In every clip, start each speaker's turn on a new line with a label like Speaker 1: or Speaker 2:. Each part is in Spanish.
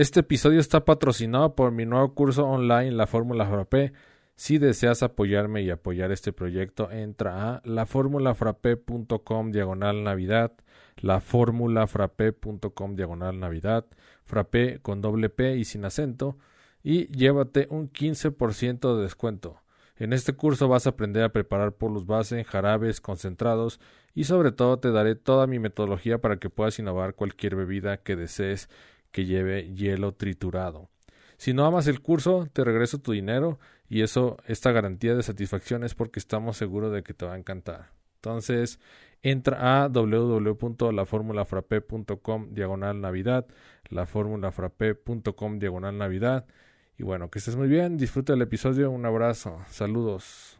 Speaker 1: Este episodio está patrocinado por mi nuevo curso online, la Fórmula Frappé. Si deseas apoyarme y apoyar este proyecto, entra a laformulafrappé.com diagonal navidad, diagonal navidad, frappé con doble P y sin acento, y llévate un 15% de descuento. En este curso vas a aprender a preparar polos base, jarabes, concentrados y sobre todo te daré toda mi metodología para que puedas innovar cualquier bebida que desees que lleve hielo triturado. Si no amas el curso, te regreso tu dinero y eso, esta garantía de satisfacción es porque estamos seguros de que te va a encantar. Entonces, entra a www.laformulafrape.com diagonal navidad, laformulafrape.com diagonal navidad. Y bueno, que estés muy bien, disfruta el episodio, un abrazo, saludos.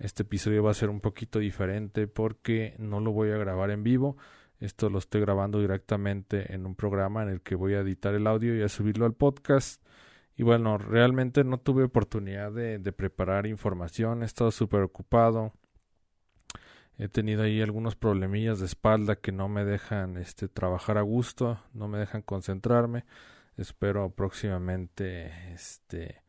Speaker 1: Este episodio va a ser un poquito diferente porque no lo voy a grabar en vivo. Esto lo estoy grabando directamente en un programa en el que voy a editar el audio y a subirlo al podcast. Y bueno, realmente no tuve oportunidad de, preparar información. He estado súper ocupado. He tenido ahí algunos problemillas de espalda que no me dejan este, trabajar a gusto, no me dejan concentrarme. Espero próximamente este,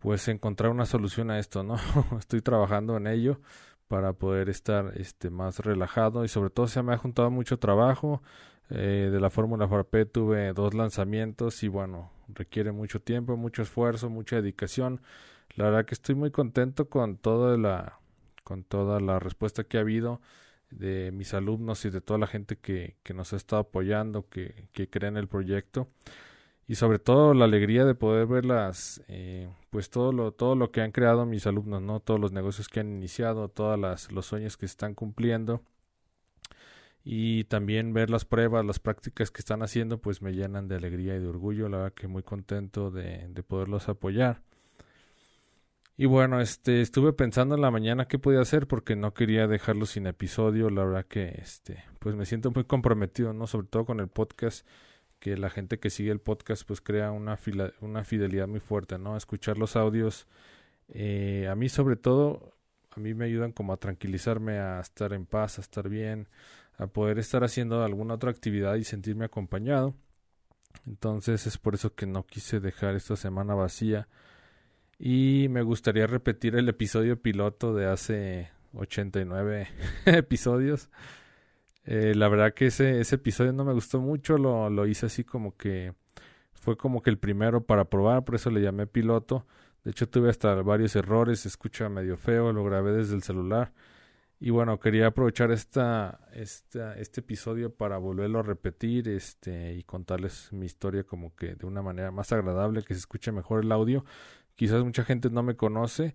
Speaker 1: pues encontrar una solución a esto, ¿no? Estoy trabajando en ello para poder estar este más relajado y sobre todo se me ha juntado mucho trabajo eh, de la Fórmula FARP tuve dos lanzamientos y bueno requiere mucho tiempo mucho esfuerzo mucha dedicación la verdad que estoy muy contento con toda la con toda la respuesta que ha habido de mis alumnos y de toda la gente que, que nos ha estado apoyando que, que cree en el proyecto y sobre todo la alegría de poder verlas, eh, pues todo lo, todo lo que han creado mis alumnos, ¿no? Todos los negocios que han iniciado, todos los sueños que están cumpliendo y también ver las pruebas, las prácticas que están haciendo, pues me llenan de alegría y de orgullo, la verdad que muy contento de, de poderlos apoyar. Y bueno, este, estuve pensando en la mañana qué podía hacer porque no quería dejarlo sin episodio, la verdad que, este, pues me siento muy comprometido, ¿no? Sobre todo con el podcast que la gente que sigue el podcast pues crea una, una fidelidad muy fuerte, ¿no? Escuchar los audios, eh, a mí sobre todo, a mí me ayudan como a tranquilizarme, a estar en paz, a estar bien, a poder estar haciendo alguna otra actividad y sentirme acompañado. Entonces es por eso que no quise dejar esta semana vacía y me gustaría repetir el episodio piloto de hace 89 episodios eh, la verdad que ese, ese episodio no me gustó mucho, lo, lo hice así como que fue como que el primero para probar, por eso le llamé piloto. De hecho tuve hasta varios errores, se escucha medio feo, lo grabé desde el celular. Y bueno, quería aprovechar esta, esta, este episodio para volverlo a repetir este, y contarles mi historia como que de una manera más agradable, que se escuche mejor el audio. Quizás mucha gente no me conoce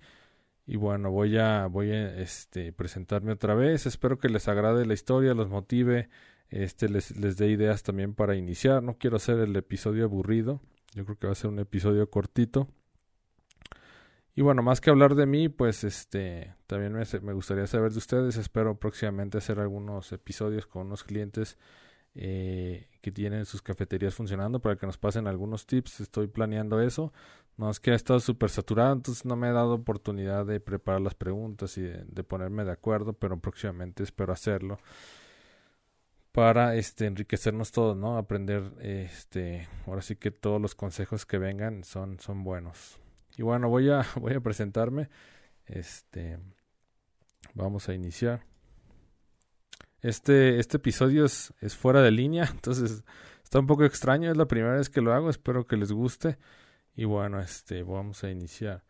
Speaker 1: y bueno, voy a, voy a este, presentarme otra vez. Espero que les agrade la historia, los motive, este, les, les dé ideas también para iniciar. No quiero hacer el episodio aburrido. Yo creo que va a ser un episodio cortito. Y bueno, más que hablar de mí, pues este también me, me gustaría saber de ustedes. Espero próximamente hacer algunos episodios con unos clientes eh, que tienen sus cafeterías funcionando para que nos pasen algunos tips. Estoy planeando eso. No es que ha estado súper saturado, entonces no me he dado oportunidad de preparar las preguntas y de, ponerme de acuerdo, pero próximamente espero hacerlo para este enriquecernos todos, ¿no? Aprender este, ahora sí que todos los consejos que vengan son son buenos. Y bueno, voy a voy a presentarme. Este vamos a iniciar. Este, este episodio es, es fuera de línea, entonces está un poco extraño, es la primera vez que lo hago, espero que les guste. Y bueno, este, vamos a iniciar.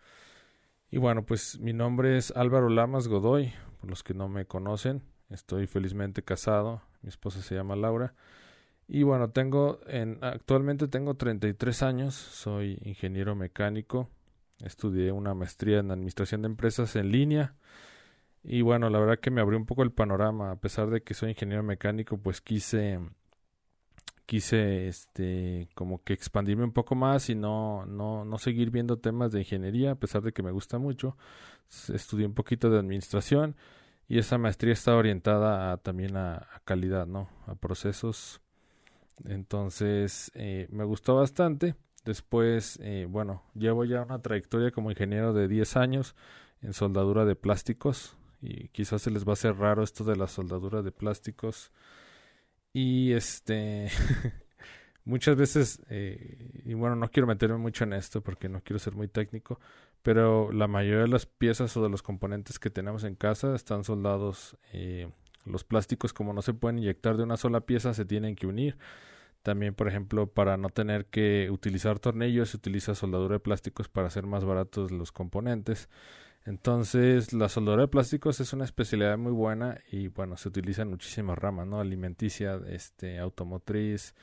Speaker 1: Y bueno, pues mi nombre es Álvaro Lamas Godoy, por los que no me conocen, estoy felizmente casado, mi esposa se llama Laura. Y bueno, tengo en, actualmente tengo 33 años, soy ingeniero mecánico, estudié una maestría en administración de empresas en línea Y bueno, la verdad que me abrió un poco el panorama, a pesar de que soy ingeniero mecánico, pues quise quise este como que expandirme un poco más y no, no, no seguir viendo temas de ingeniería, a pesar de que me gusta mucho. Estudié un poquito de administración y esa maestría está orientada también a, calidad, ¿no? A procesos. Entonces, eh, me gustó bastante. Después, eh, bueno, llevo ya una trayectoria como ingeniero de 10 años en soldadura de plásticos y quizás se les va a hacer raro esto de la soldadura de plásticos y este, muchas veces, eh, y bueno, no quiero meterme mucho en esto porque no quiero ser muy técnico, pero la mayoría de las piezas o de los componentes que tenemos en casa están soldados. Eh, los plásticos, como no se pueden inyectar de una sola pieza, se tienen que unir. También, por ejemplo, para no tener que utilizar tornillos, se utiliza soldadura de plásticos para hacer más baratos los componentes. Entonces, la soldadura de plásticos es una especialidad muy buena y bueno, se utiliza en muchísimas ramas, ¿no? Alimenticia, este, automotriz,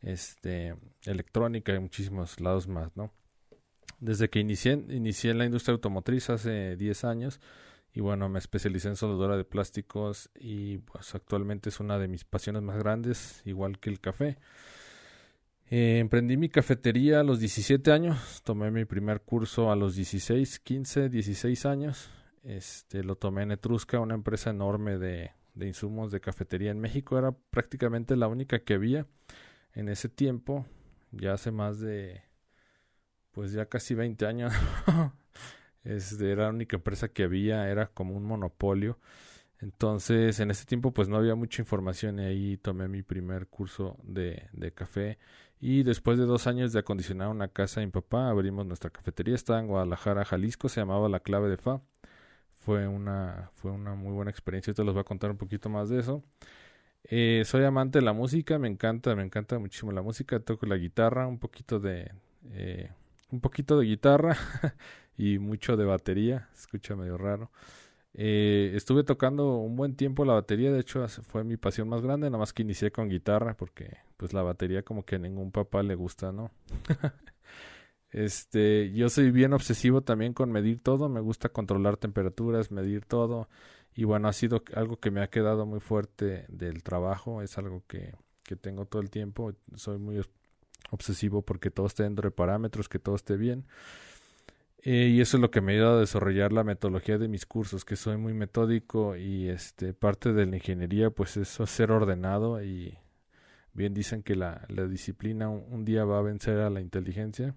Speaker 1: este, electrónica y muchísimos lados más, ¿no? Desde que inicié, inicié en la industria automotriz hace 10 años y bueno, me especialicé en soldadura de plásticos y pues actualmente es una de mis pasiones más grandes, igual que el café. Eh, emprendí mi cafetería a los 17 años, tomé mi primer curso a los 16, 15, 16 años. Este, lo tomé en Etrusca, una empresa enorme de, de insumos de cafetería en México. Era prácticamente la única que había en ese tiempo, ya hace más de, pues ya casi 20 años. este, era la única empresa que había, era como un monopolio. Entonces, en ese tiempo, pues no había mucha información y ahí tomé mi primer curso de, de café y después de dos años de acondicionar una casa en papá, abrimos nuestra cafetería. Estaba en Guadalajara, Jalisco. Se llamaba La Clave de Fa. Fue una, fue una muy buena experiencia. Te los voy a contar un poquito más de eso. Eh, soy amante de la música. Me encanta, me encanta muchísimo la música. Toco la guitarra, un poquito de, eh, un poquito de guitarra y mucho de batería. Escucha medio raro. Eh, estuve tocando un buen tiempo la batería, de hecho fue mi pasión más grande, nada más que inicié con guitarra porque pues la batería como que a ningún papá le gusta, ¿no? este, yo soy bien obsesivo también con medir todo, me gusta controlar temperaturas, medir todo y bueno, ha sido algo que me ha quedado muy fuerte del trabajo, es algo que, que tengo todo el tiempo, soy muy obsesivo porque todo esté dentro de parámetros, que todo esté bien. Eh, y eso es lo que me ha ayudado a desarrollar la metodología de mis cursos, que soy muy metódico y este parte de la ingeniería pues es ser ordenado y bien dicen que la, la disciplina un, día va a vencer a la inteligencia.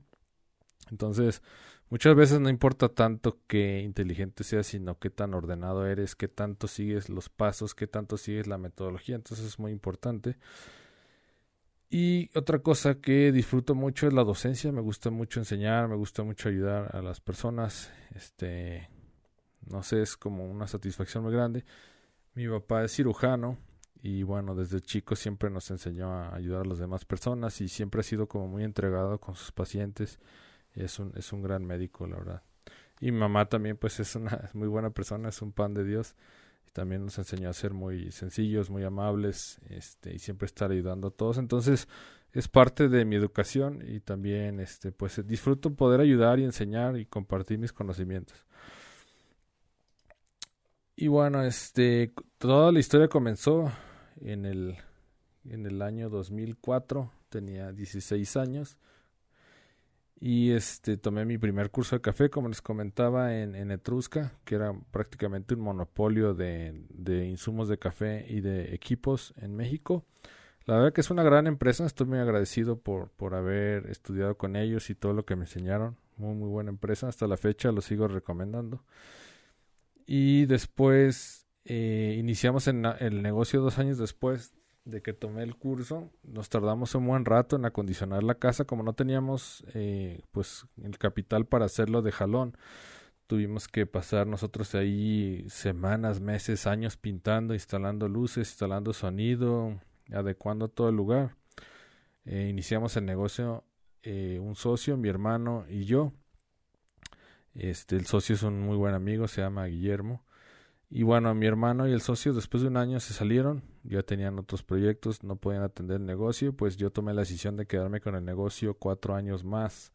Speaker 1: Entonces, muchas veces no importa tanto qué inteligente seas, sino qué tan ordenado eres, qué tanto sigues los pasos, qué tanto sigues la metodología. Entonces es muy importante. Y otra cosa que disfruto mucho es la docencia, me gusta mucho enseñar, me gusta mucho ayudar a las personas, este, no sé, es como una satisfacción muy grande. Mi papá es cirujano y bueno, desde chico siempre nos enseñó a ayudar a las demás personas y siempre ha sido como muy entregado con sus pacientes. Es un, es un gran médico, la verdad. Y mi mamá también pues es una muy buena persona, es un pan de Dios también nos enseñó a ser muy sencillos, muy amables, este, y siempre estar ayudando a todos. Entonces, es parte de mi educación y también, este, pues disfruto poder ayudar y enseñar y compartir mis conocimientos. Y bueno, este, toda la historia comenzó en el, en el año 2004, tenía 16 años y este tomé mi primer curso de café, como les comentaba, en, Etrusca, que era prácticamente un monopolio de, de, insumos de café y de equipos en México. La verdad que es una gran empresa, estoy muy agradecido por, por haber estudiado con ellos y todo lo que me enseñaron. Muy, muy buena empresa, hasta la fecha lo sigo recomendando. Y después eh, iniciamos el negocio dos años después de que tomé el curso, nos tardamos un buen rato en acondicionar la casa, como no teníamos eh, pues el capital para hacerlo de jalón. Tuvimos que pasar nosotros ahí semanas, meses, años pintando, instalando luces, instalando sonido, adecuando todo el lugar. Eh, iniciamos el negocio eh, un socio, mi hermano y yo. Este, el socio es un muy buen amigo, se llama Guillermo. Y bueno, mi hermano y el socio después de un año se salieron, ya tenían otros proyectos, no podían atender el negocio, pues yo tomé la decisión de quedarme con el negocio cuatro años más.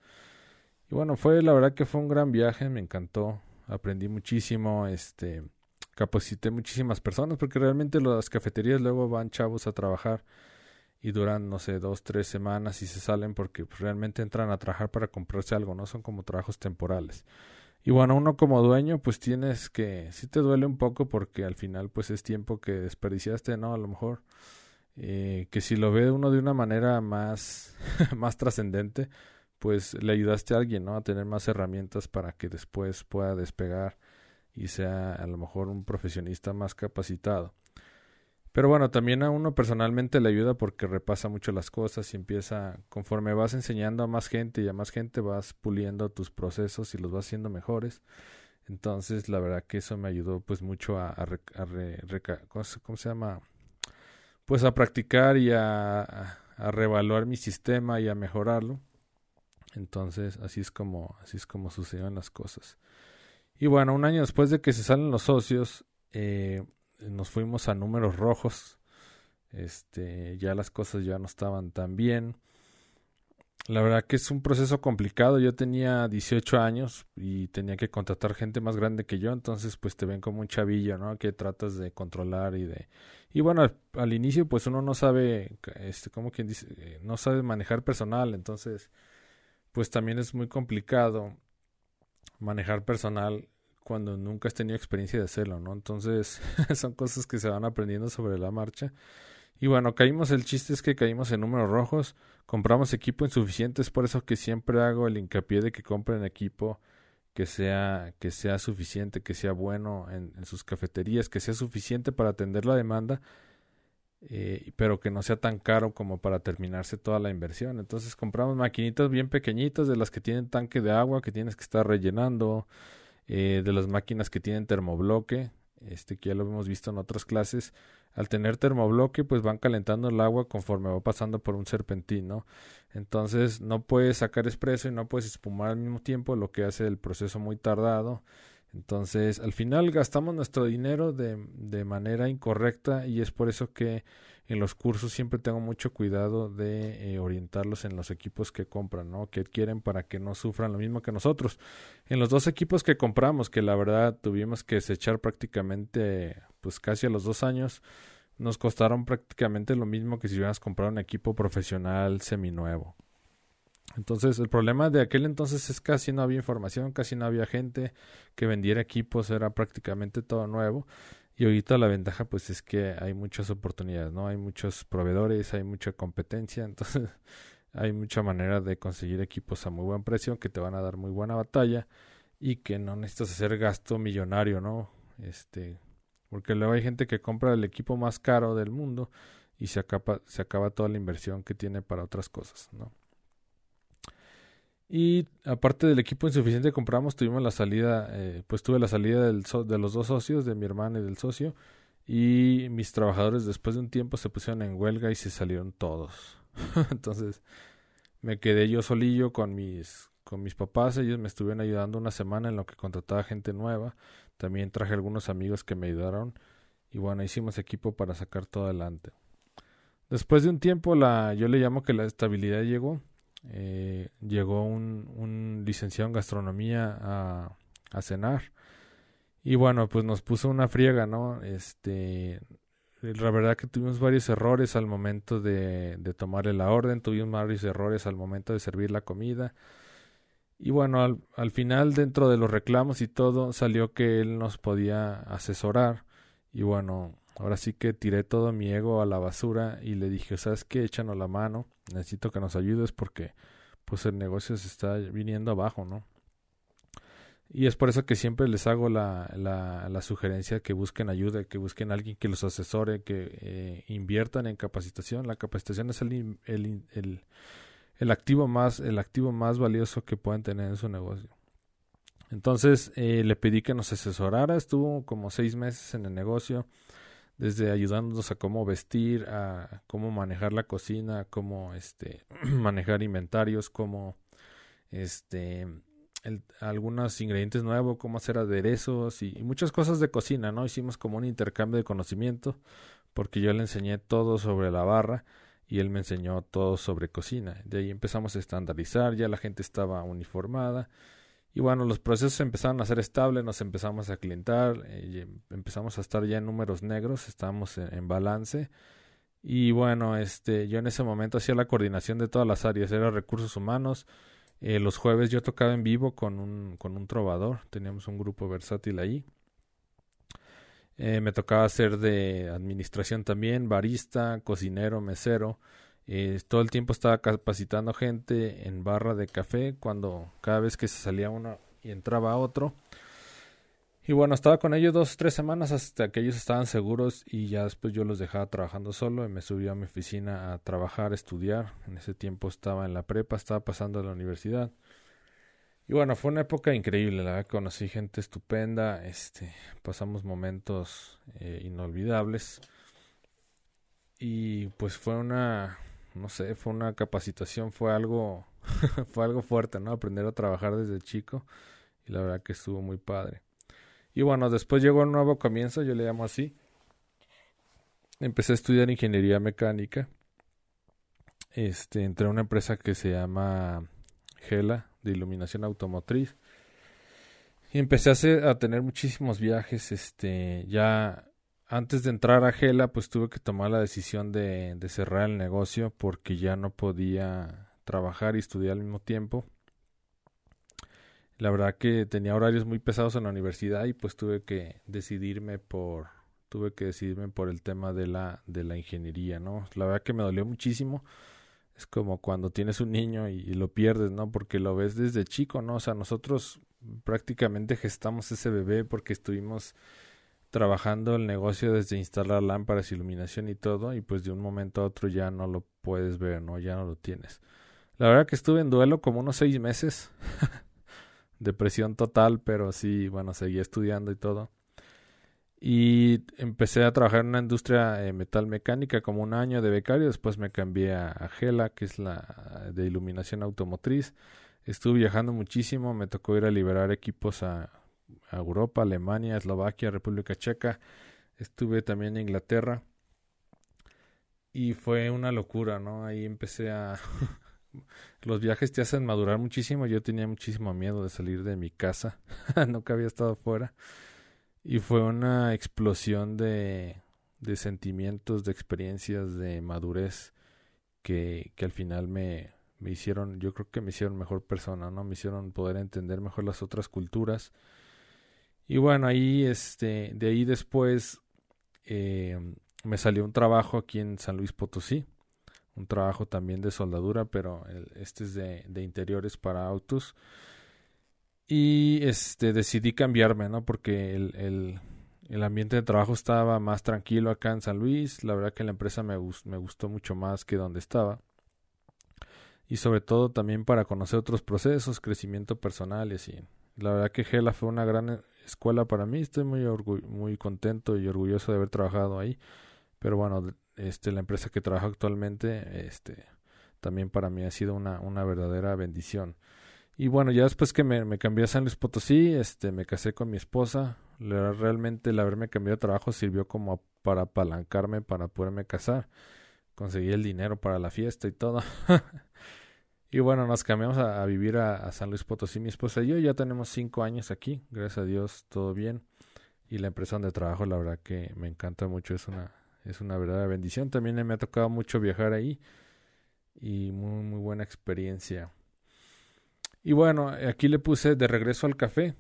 Speaker 1: Y bueno, fue la verdad que fue un gran viaje, me encantó, aprendí muchísimo, este, capacité muchísimas personas porque realmente las cafeterías luego van chavos a trabajar y duran, no sé, dos, tres semanas y se salen porque realmente entran a trabajar para comprarse algo, no son como trabajos temporales. Y bueno, uno como dueño, pues tienes que, sí te duele un poco porque al final pues es tiempo que desperdiciaste, ¿no? A lo mejor eh, que si lo ve uno de una manera más, más trascendente, pues le ayudaste a alguien, ¿no? A tener más herramientas para que después pueda despegar y sea a lo mejor un profesionista más capacitado. Pero bueno, también a uno personalmente le ayuda porque repasa mucho las cosas y empieza, conforme vas enseñando a más gente y a más gente vas puliendo tus procesos y los vas haciendo mejores. Entonces, la verdad que eso me ayudó pues mucho a, a, ¿cómo se llama? Pues a practicar y a, a reevaluar mi sistema y a mejorarlo. Entonces, así es como, así es como sucedieron las cosas. Y bueno, un año después de que se salen los socios, eh, nos fuimos a números rojos. Este, ya las cosas ya no estaban tan bien. La verdad que es un proceso complicado. Yo tenía 18 años y tenía que contratar gente más grande que yo, entonces pues te ven como un chavillo, ¿no? Que tratas de controlar y de y bueno, al, inicio pues uno no sabe este como quien dice, eh, no sabe manejar personal, entonces pues también es muy complicado manejar personal cuando nunca has tenido experiencia de hacerlo, ¿no? Entonces son cosas que se van aprendiendo sobre la marcha. Y bueno, caímos, el chiste es que caímos en números rojos, compramos equipo insuficiente, es por eso que siempre hago el hincapié de que compren equipo que sea, que sea suficiente, que sea bueno en, en sus cafeterías, que sea suficiente para atender la demanda, eh, pero que no sea tan caro como para terminarse toda la inversión. Entonces compramos maquinitas bien pequeñitas de las que tienen tanque de agua que tienes que estar rellenando, eh, de las máquinas que tienen termobloque, este que ya lo hemos visto en otras clases. Al tener termobloque, pues van calentando el agua conforme va pasando por un serpentín, ¿no? Entonces no puedes sacar expreso y no puedes espumar al mismo tiempo, lo que hace el proceso muy tardado. Entonces, al final gastamos nuestro dinero de, de manera incorrecta y es por eso que en los cursos siempre tengo mucho cuidado de eh, orientarlos en los equipos que compran, ¿no? Que adquieren para que no sufran lo mismo que nosotros. En los dos equipos que compramos, que la verdad tuvimos que desechar prácticamente, pues casi a los dos años, nos costaron prácticamente lo mismo que si hubieras comprado un equipo profesional seminuevo. Entonces, el problema de aquel entonces es casi no había información, casi no había gente que vendiera equipos, era prácticamente todo nuevo. Y ahorita la ventaja pues es que hay muchas oportunidades, ¿no? Hay muchos proveedores, hay mucha competencia, entonces hay mucha manera de conseguir equipos a muy buen precio que te van a dar muy buena batalla y que no necesitas hacer gasto millonario, ¿no? Este, porque luego hay gente que compra el equipo más caro del mundo y se acaba, se acaba toda la inversión que tiene para otras cosas, ¿no? Y aparte del equipo insuficiente que compramos, tuvimos la salida, eh, pues tuve la salida del de los dos socios, de mi hermano y del socio. Y mis trabajadores después de un tiempo se pusieron en huelga y se salieron todos. Entonces me quedé yo solillo con mis, con mis papás. Ellos me estuvieron ayudando una semana en lo que contrataba gente nueva. También traje algunos amigos que me ayudaron. Y bueno, hicimos equipo para sacar todo adelante. Después de un tiempo, la, yo le llamo que la estabilidad llegó eh, llegó un, licenciado en gastronomía a, a, cenar. Y bueno pues nos puso una friega no este la verdad que tuvimos varios errores al momento de, de tomarle la orden tuvimos varios errores al momento de servir la comida. Y bueno al, al final dentro de los reclamos y todo salió que él nos podía asesorar. Y bueno Ahora sí que tiré todo mi ego a la basura y le dije, ¿sabes qué? Échanos la mano, necesito que nos ayudes porque pues el negocio se está viniendo abajo, ¿no? Y es por eso que siempre les hago la, la, la sugerencia que busquen ayuda, que busquen a alguien que los asesore, que eh, inviertan en capacitación. La capacitación es el, el, el, activo más, el activo más valioso que pueden tener en su negocio. Entonces eh, le pedí que nos asesorara, estuvo como seis meses en el negocio desde ayudándonos a cómo vestir, a cómo manejar la cocina, cómo este manejar inventarios, cómo este algunos ingredientes nuevos, cómo hacer aderezos y, muchas cosas de cocina, ¿no? Hicimos como un intercambio de conocimiento porque yo le enseñé todo sobre la barra y él me enseñó todo sobre cocina. De ahí empezamos a estandarizar, ya la gente estaba uniformada Y bueno, los procesos empezaron a ser estables, nos empezamos a clientar, eh, empezamos a estar ya en números negros, estábamos en, balance. Y bueno, este, yo en ese momento hacía la coordinación de todas las áreas, era recursos humanos. Eh, los jueves yo tocaba en vivo con un, con un trovador, teníamos un grupo versátil ahí. Eh, me tocaba hacer de administración también, barista, cocinero, mesero. Eh, todo el tiempo estaba capacitando gente en barra de café cuando cada vez que se salía uno y entraba otro. Y bueno, estaba con ellos dos, tres semanas hasta que ellos estaban seguros y ya después yo los dejaba trabajando solo y me subía a mi oficina a trabajar, a estudiar. En ese tiempo estaba en la prepa, estaba pasando a la universidad. Y bueno, fue una época increíble, la verdad, conocí gente estupenda, este, pasamos momentos eh, inolvidables. Y pues fue una, no sé, fue una capacitación, fue algo, fue algo fuerte, ¿no? Aprender a trabajar desde chico y la verdad que estuvo muy padre. Y bueno, después llegó un nuevo comienzo, yo le llamo así. Empecé a estudiar ingeniería mecánica. Este, entré a una empresa que se llama Gela de iluminación automotriz. Y empecé a, a tener muchísimos viajes, este, ya antes de entrar a Gela, pues tuve que tomar la decisión de, cerrar el negocio porque ya no podía trabajar y estudiar al mismo tiempo. La verdad que tenía horarios muy pesados en la universidad y pues tuve que decidirme por tuve que decidirme por el tema de la de la ingeniería, ¿no? La verdad que me dolió muchísimo. Es como cuando tienes un niño y, y lo pierdes, ¿no? Porque lo ves desde chico, ¿no? O sea, nosotros prácticamente gestamos ese bebé porque estuvimos trabajando el negocio desde instalar lámparas, iluminación y todo, y pues de un momento a otro ya no lo puedes ver, ¿no? Ya no lo tienes. La verdad que estuve en duelo como unos seis meses. Depresión total, pero sí, bueno, seguía estudiando y todo. Y empecé a trabajar en una industria eh, metal mecánica como un año de becario. Después me cambié a, Gela, que es la de iluminación automotriz. Estuve viajando muchísimo. Me tocó ir a liberar equipos a Europa, Alemania, Eslovaquia, República Checa. Estuve también en Inglaterra. Y fue una locura, ¿no? Ahí empecé a... Los viajes te hacen madurar muchísimo. Yo tenía muchísimo miedo de salir de mi casa. Nunca había estado fuera. Y fue una explosión de, de sentimientos, de experiencias, de madurez que, que al final me, me hicieron, yo creo que me hicieron mejor persona, ¿no? Me hicieron poder entender mejor las otras culturas y bueno, ahí, este, de ahí después eh, me salió un trabajo aquí en San Luis Potosí, un trabajo también de soldadura, pero este es de, de, interiores para autos. Y este decidí cambiarme, ¿no? Porque el, el, el, ambiente de trabajo estaba más tranquilo acá en San Luis. La verdad que la empresa me, me gustó mucho más que donde estaba. Y sobre todo también para conocer otros procesos, crecimiento personal y así. La verdad que Gela fue una gran escuela para mí. Estoy muy, muy contento y orgulloso de haber trabajado ahí. Pero bueno, este, la empresa que trabajo actualmente, este, también para mí ha sido una, una verdadera bendición. Y bueno, ya después que me, cambié a San Luis Potosí, este, me casé con mi esposa. Realmente el haberme cambiado de trabajo sirvió como para apalancarme para poderme casar. Conseguí el dinero para la fiesta y todo. Y bueno, nos cambiamos a, vivir a, San Luis Potosí, mi esposa y yo. Ya tenemos cinco años aquí, gracias a Dios, todo bien. Y la empresa donde trabajo, la verdad que me encanta mucho, es una, es una verdadera bendición. También me ha tocado mucho viajar ahí y muy, muy buena experiencia. Y bueno, aquí le puse de regreso al café.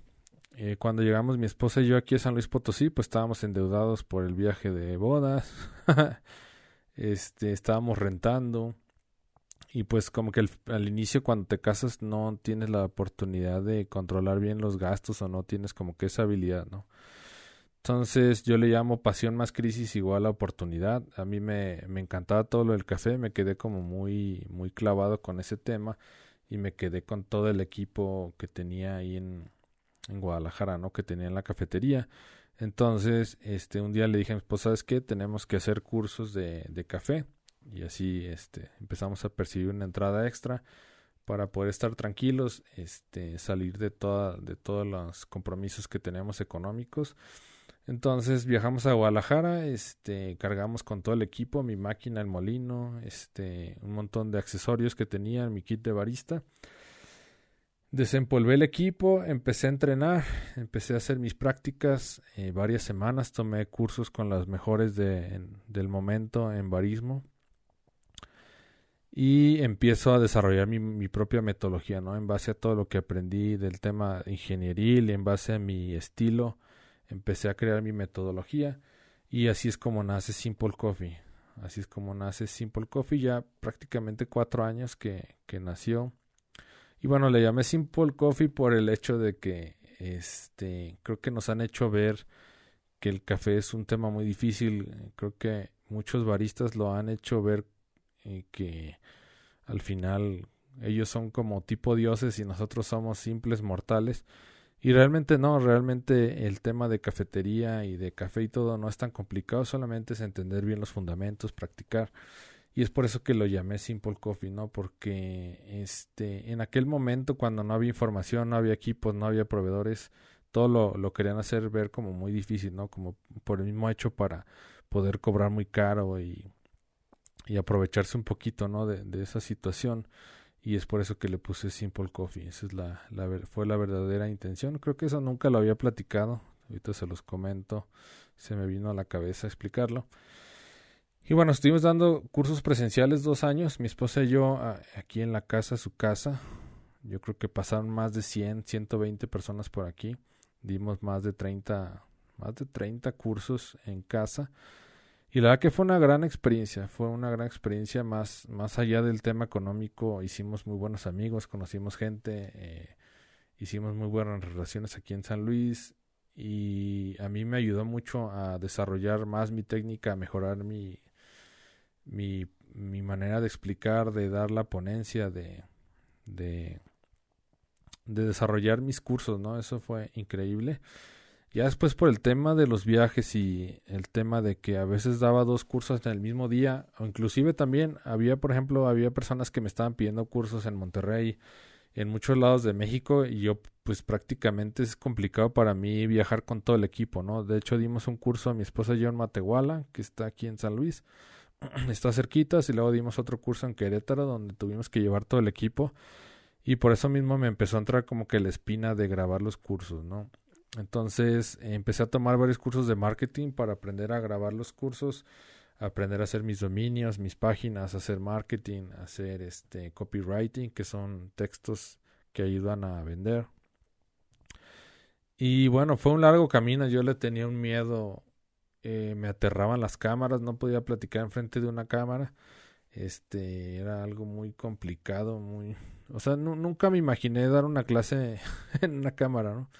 Speaker 1: Eh, cuando llegamos mi esposa y yo aquí a San Luis Potosí, pues estábamos endeudados por el viaje de bodas. este, estábamos rentando y pues como que al inicio cuando te casas no tienes la oportunidad de controlar bien los gastos o no tienes como que esa habilidad, ¿no? Entonces yo le llamo pasión más crisis igual a oportunidad. A mí me, me encantaba todo lo del café, me quedé como muy, muy clavado con ese tema y me quedé con todo el equipo que tenía ahí en, en Guadalajara, ¿no? Que tenía en la cafetería. Entonces, este, un día le dije a ¿sabes qué? Tenemos que hacer cursos de, de café y así este, empezamos a percibir una entrada extra para poder estar tranquilos, este, salir de, toda, de todos los compromisos que tenemos económicos. Entonces viajamos a Guadalajara, este, cargamos con todo el equipo, mi máquina, el molino, este, un montón de accesorios que tenía, mi kit de barista. Desempolvé el equipo, empecé a entrenar, empecé a hacer mis prácticas eh, varias semanas, tomé cursos con las mejores de, del momento en barismo y empiezo a desarrollar mi, propia metodología, ¿no? En base a todo lo que aprendí del tema ingenieril, en base a mi estilo, empecé a crear mi metodología y así es como nace Simple Coffee. Así es como nace Simple Coffee, ya prácticamente cuatro años que, que nació. Y bueno, le llamé Simple Coffee por el hecho de que este creo que nos han hecho ver que el café es un tema muy difícil. Creo que muchos baristas lo han hecho ver eh, que al final ellos son como tipo dioses y nosotros somos simples mortales. Y realmente no, realmente el tema de cafetería y de café y todo no es tan complicado, solamente es entender bien los fundamentos, practicar. Y es por eso que lo llamé Simple Coffee, ¿no? Porque este, en aquel momento cuando no había información, no había equipos, no había proveedores, todo lo, lo querían hacer ver como muy difícil, ¿no? Como por el mismo hecho para poder cobrar muy caro y y aprovecharse un poquito ¿no? de, de, esa situación. Y es por eso que le puse Simple Coffee. Esa es la, fue la verdadera intención. Creo que eso nunca lo había platicado. Ahorita se los comento. Se me vino a la cabeza explicarlo. Y bueno estuvimos dando cursos presenciales dos años. Mi esposa y yo aquí en la casa su casa. Yo creo que pasaron más de 100 120 personas por aquí. Dimos más de 30 más de 30 cursos en casa y la verdad que fue una gran experiencia, fue una gran experiencia más, más allá del tema económico, hicimos muy buenos amigos, conocimos gente, eh, hicimos muy buenas relaciones aquí en San Luis y a mí me ayudó mucho a desarrollar más mi técnica, a mejorar mi, mi, mi manera de explicar, de dar la ponencia, de, de, de desarrollar mis cursos, ¿no? Eso fue increíble. Ya después por el tema de los viajes y el tema de que a veces daba dos cursos en el mismo día, o inclusive también había, por ejemplo, había personas que me estaban pidiendo cursos en Monterrey, en muchos lados de México, y yo pues prácticamente es complicado para mí viajar con todo el equipo, ¿no? De hecho dimos un curso a mi esposa yo en Matehuala, que está aquí en San Luis, está cerquita, y luego dimos otro curso en Querétaro, donde tuvimos que llevar todo el equipo, y por eso mismo me empezó a entrar como que la espina de grabar los cursos, ¿no? Entonces empecé a tomar varios cursos de marketing para aprender a grabar los cursos, aprender a hacer mis dominios, mis páginas, hacer marketing, hacer este copywriting, que son textos que ayudan a vender. Y bueno, fue un largo camino, yo le tenía un miedo, eh, me aterraban las cámaras, no podía platicar enfrente de una cámara. Este era algo muy complicado, muy, o sea, nunca me imaginé dar una clase en una cámara, ¿no?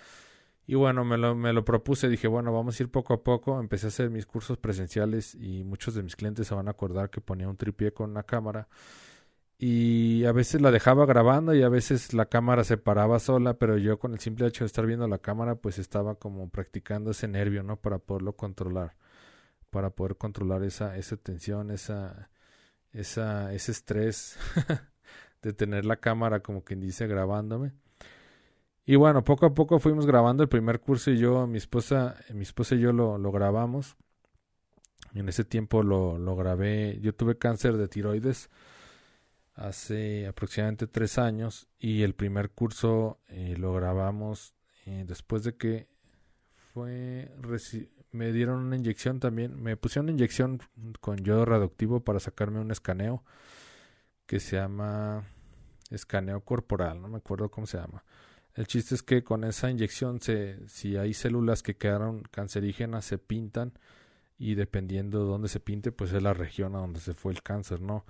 Speaker 1: Y bueno, me lo, me lo propuse, dije, bueno, vamos a ir poco a poco. Empecé a hacer mis cursos presenciales y muchos de mis clientes se van a acordar que ponía un tripié con una cámara. Y a veces la dejaba grabando y a veces la cámara se paraba sola, pero yo con el simple hecho de estar viendo la cámara, pues estaba como practicando ese nervio, ¿no? Para poderlo controlar, para poder controlar esa, esa tensión, esa, esa, ese estrés de tener la cámara como quien dice grabándome. Y bueno, poco a poco fuimos grabando el primer curso y yo, mi esposa, mi esposa y yo lo, lo grabamos. En ese tiempo lo, grabé. Yo tuve cáncer de tiroides hace aproximadamente tres años y el primer curso eh, lo grabamos eh, después de que fue me dieron una inyección también me pusieron una inyección con yodo radioactivo para sacarme un escaneo que se llama escaneo corporal no me acuerdo cómo se llama el chiste es que con esa inyección, se, si hay células que quedaron cancerígenas, se pintan y dependiendo de dónde se pinte, pues es la región a donde se fue el cáncer, ¿no?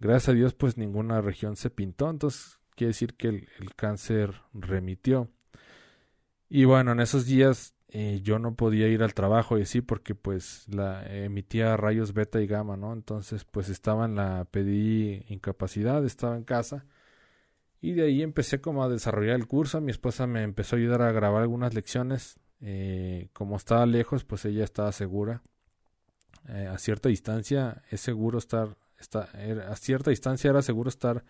Speaker 1: Gracias a Dios, pues ninguna región se pintó, entonces quiere decir que el, cáncer remitió. Y bueno, en esos días eh, yo no podía ir al trabajo y así porque pues la emitía rayos beta y gamma, ¿no? Entonces pues estaba en la pedí incapacidad, estaba en casa y de ahí empecé como a desarrollar el curso. Mi esposa me empezó a ayudar a grabar algunas lecciones. Eh, como estaba lejos, pues ella estaba segura. Eh, a cierta distancia es seguro estar, está, a cierta distancia era seguro estar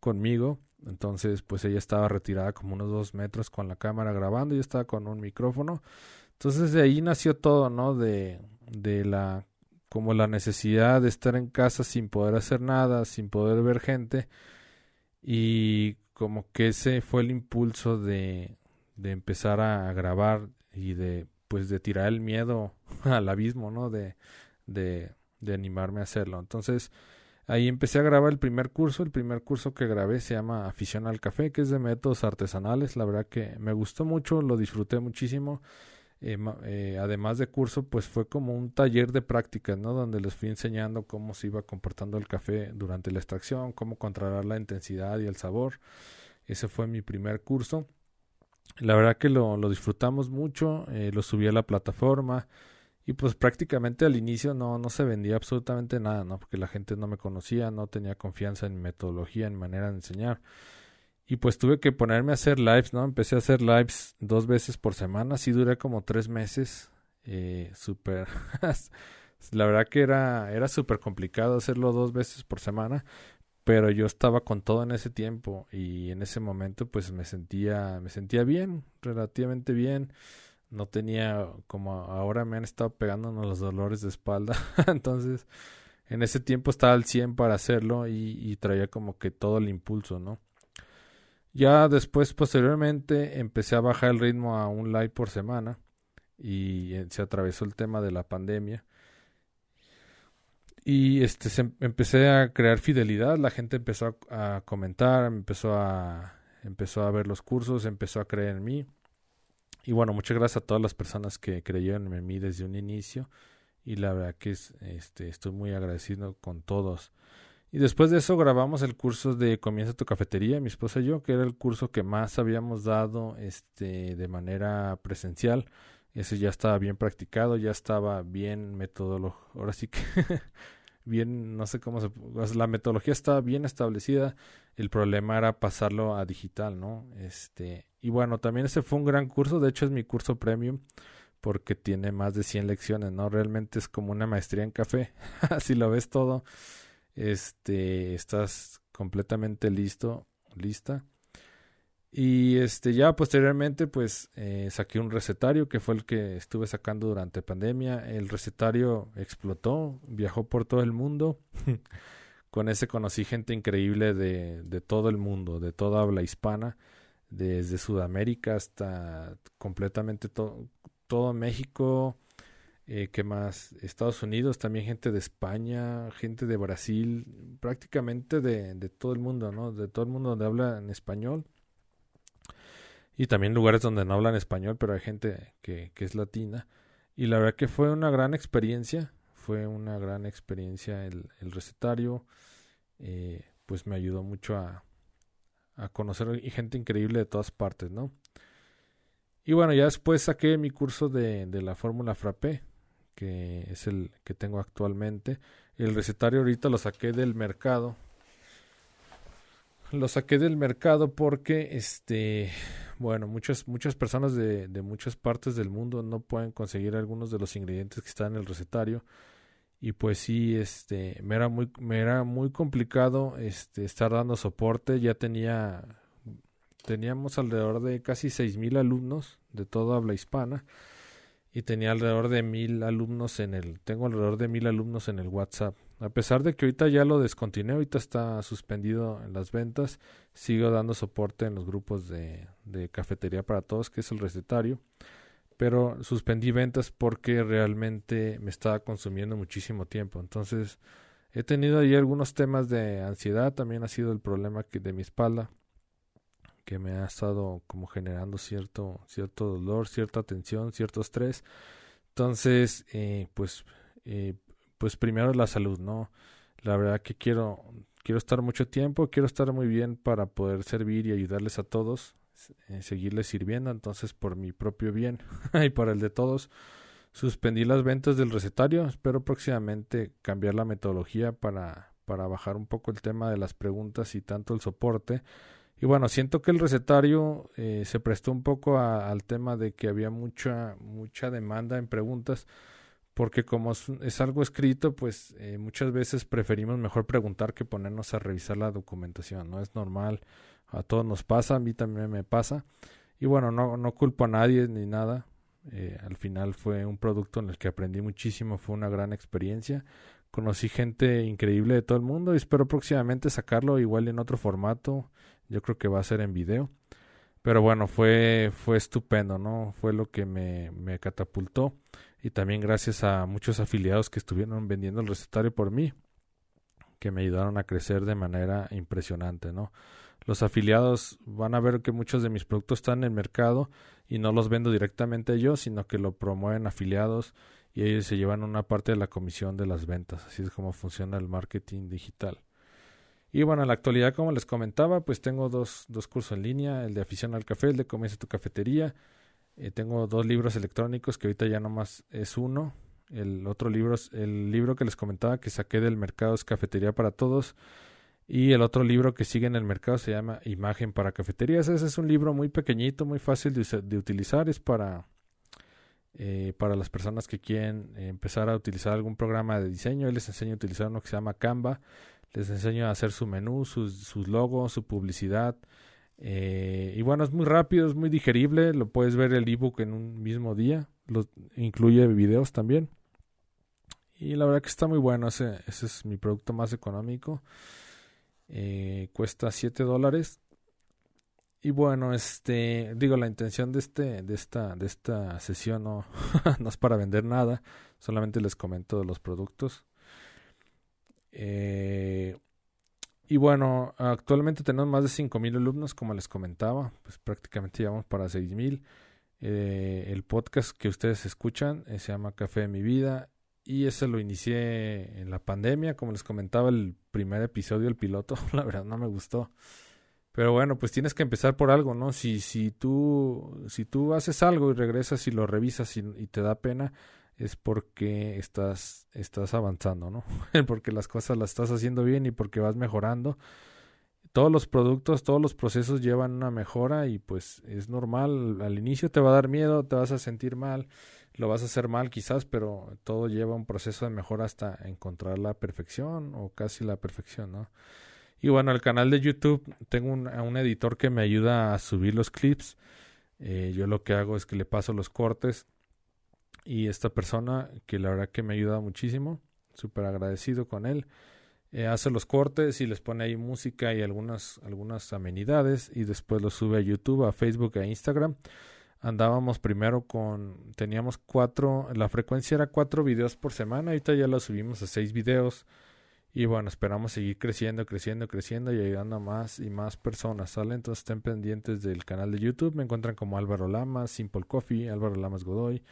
Speaker 1: conmigo. Entonces, pues ella estaba retirada como unos dos metros con la cámara grabando. Yo estaba con un micrófono. Entonces de ahí nació todo, ¿no? De, de la como la necesidad de estar en casa sin poder hacer nada, sin poder ver gente y como que ese fue el impulso de, de empezar a grabar y de pues de tirar el miedo al abismo, ¿no? De, de, de animarme a hacerlo. Entonces, ahí empecé a grabar el primer curso. El primer curso que grabé se llama Afición al Café, que es de métodos artesanales. La verdad que me gustó mucho, lo disfruté muchísimo. Eh, eh, además de curso, pues fue como un taller de prácticas, ¿no? Donde les fui enseñando cómo se iba comportando el café durante la extracción, cómo controlar la intensidad y el sabor. Ese fue mi primer curso. La verdad que lo, lo disfrutamos mucho, eh, lo subí a la plataforma y pues prácticamente al inicio no, no se vendía absolutamente nada, ¿no? Porque la gente no me conocía, no tenía confianza en mi metodología, en mi manera de enseñar. Y pues tuve que ponerme a hacer lives, ¿no? Empecé a hacer lives dos veces por semana, sí duré como tres meses, eh, súper... la verdad que era, era súper complicado hacerlo dos veces por semana, pero yo estaba con todo en ese tiempo y en ese momento pues me sentía, me sentía bien, relativamente bien. No tenía, como ahora me han estado pegando los dolores de espalda, entonces en ese tiempo estaba al 100 para hacerlo y, y traía como que todo el impulso, ¿no? Ya después, posteriormente, empecé a bajar el ritmo a un live por semana y eh, se atravesó el tema de la pandemia. Y este empecé a crear fidelidad, la gente empezó a, comentar, empezó a empezó a ver los cursos, empezó a creer en mí. Y bueno, muchas gracias a todas las personas que creyeron en mí desde un inicio y la verdad que es, este estoy muy agradecido con todos. Y después de eso grabamos el curso de Comienza tu cafetería, mi esposa y yo, que era el curso que más habíamos dado este, de manera presencial. Ese ya estaba bien practicado, ya estaba bien metodológico. Ahora sí que bien, no sé cómo se... La metodología estaba bien establecida. El problema era pasarlo a digital, ¿no? Este, y bueno, también ese fue un gran curso. De hecho, es mi curso premium porque tiene más de 100 lecciones, ¿no? Realmente es como una maestría en café. Así lo ves todo este, estás completamente listo, lista. Y este, ya posteriormente, pues eh, saqué un recetario que fue el que estuve sacando durante pandemia. El recetario explotó, viajó por todo el mundo. Con ese conocí gente increíble de, de todo el mundo, de toda habla hispana, desde Sudamérica hasta completamente todo México, eh, ¿Qué más? Estados Unidos, también gente de España, gente de Brasil, prácticamente de, de todo el mundo, ¿no? De todo el mundo donde habla en español. Y también lugares donde no hablan español, pero hay gente que, que es latina. Y la verdad que fue una gran experiencia, fue una gran experiencia el, el recetario. Eh, pues me ayudó mucho a, a conocer gente increíble de todas partes, ¿no? Y bueno, ya después saqué mi curso de, de la fórmula frappé, que es el que tengo actualmente. El recetario ahorita lo saqué del mercado. Lo saqué del mercado porque, este, bueno, muchas, muchas personas de, de muchas partes del mundo no pueden conseguir algunos de los ingredientes que están en el recetario. Y pues sí, este, me era muy, me era muy complicado, este, estar dando soporte. Ya tenía, teníamos alrededor de casi seis mil alumnos de toda habla hispana y tenía alrededor de mil alumnos en el, tengo alrededor de mil alumnos en el WhatsApp. A pesar de que ahorita ya lo descontinué, ahorita está suspendido en las ventas, sigo dando soporte en los grupos de, de cafetería para todos, que es el recetario, pero suspendí ventas porque realmente me estaba consumiendo muchísimo tiempo. Entonces, he tenido ahí algunos temas de ansiedad, también ha sido el problema de mi espalda que me ha estado como generando cierto, cierto dolor, cierta tensión, cierto estrés. Entonces, eh, pues, eh, pues primero la salud, ¿no? La verdad que quiero, quiero estar mucho tiempo, quiero estar muy bien para poder servir y ayudarles a todos, eh, seguirles sirviendo. Entonces, por mi propio bien y para el de todos, suspendí las ventas del recetario. Espero próximamente cambiar la metodología para, para bajar un poco el tema de las preguntas y tanto el soporte y bueno, siento que el recetario eh, se prestó un poco al tema de que había mucha, mucha demanda en preguntas, porque como es, algo escrito, pues eh, muchas veces preferimos mejor preguntar que ponernos a revisar la documentación, ¿no? Es normal, a todos nos pasa, a mí también me pasa. Y bueno, no, no culpo a nadie ni nada. Eh, al final fue un producto en el que aprendí muchísimo, fue una gran experiencia. Conocí gente increíble de todo el mundo y espero próximamente sacarlo igual en otro formato Yo creo que va a ser en video. Pero bueno, fue, fue estupendo, ¿no? Fue lo que me, me catapultó. Y también gracias a muchos afiliados que estuvieron vendiendo el recetario por mí, que me ayudaron a crecer de manera impresionante, ¿no? Los afiliados van a ver que muchos de mis productos están en el mercado y no los vendo directamente yo, sino que lo promueven afiliados y ellos se llevan una parte de la comisión de las ventas. Así es como funciona el marketing digital. Y bueno, en la actualidad, como les comentaba, pues tengo dos, dos cursos en línea, el de afición al café, el de comienza tu cafetería. Eh, tengo dos libros electrónicos que ahorita ya nomás es uno. El otro libro, el libro que les comentaba que saqué del mercado es Cafetería para Todos. Y el otro libro que sigue en el mercado se llama Imagen para Cafeterías. Ese es un libro muy pequeñito, muy fácil de, utilizar. Es para, eh, para las personas que quieren empezar a utilizar algún programa de diseño. les enseño a utilizar uno que se llama Canva. Les enseño a hacer su menú, sus, sus logos, su publicidad. Eh, y bueno, es muy rápido, es muy digerible. Lo puedes ver el ebook en un mismo día. Lo, incluye videos también. Y la verdad que está muy bueno. Ese, es mi producto más económico. Eh, cuesta 7 dólares. Y bueno, este, digo, la intención de este, de esta, de esta sesión no, no es para vender nada, solamente les comento los productos. Eh, y bueno, actualmente tenemos más de 5.000 alumnos, como les comentaba, pues prácticamente llevamos para 6.000. Eh, el podcast que ustedes escuchan se llama Café de mi vida y ese lo inicié en la pandemia, como les comentaba el primer episodio, el piloto, la verdad no me gustó. Pero bueno, pues tienes que empezar por algo, ¿no? Si, si, tú, si tú haces algo y regresas y lo revisas y, te da pena, es porque estás, estás avanzando, ¿no? porque las cosas las estás haciendo bien y porque vas mejorando. Todos los productos, todos los procesos llevan una mejora y pues es normal. Al inicio te va a dar miedo, te vas a sentir mal lo vas a hacer mal quizás, pero todo lleva un proceso de mejora hasta encontrar la perfección o casi la perfección, ¿no? Y bueno, el canal de YouTube tengo un, un editor que me ayuda a subir los clips. Eh, yo lo que hago es que le paso los cortes y esta persona que la verdad que me ayuda muchísimo, súper agradecido con él, eh, hace los cortes y les pone ahí música y algunas, algunas amenidades y después los sube a YouTube, a Facebook, a Instagram andábamos primero con, teníamos cuatro, la frecuencia era cuatro videos por semana, ahorita ya lo subimos a seis videos y bueno, esperamos seguir creciendo, creciendo, creciendo y ayudando a más y más personas, ¿sale? Entonces estén pendientes del canal de YouTube, me encuentran como Álvaro Lamas, Simple Coffee, Álvaro Lamas Godoy.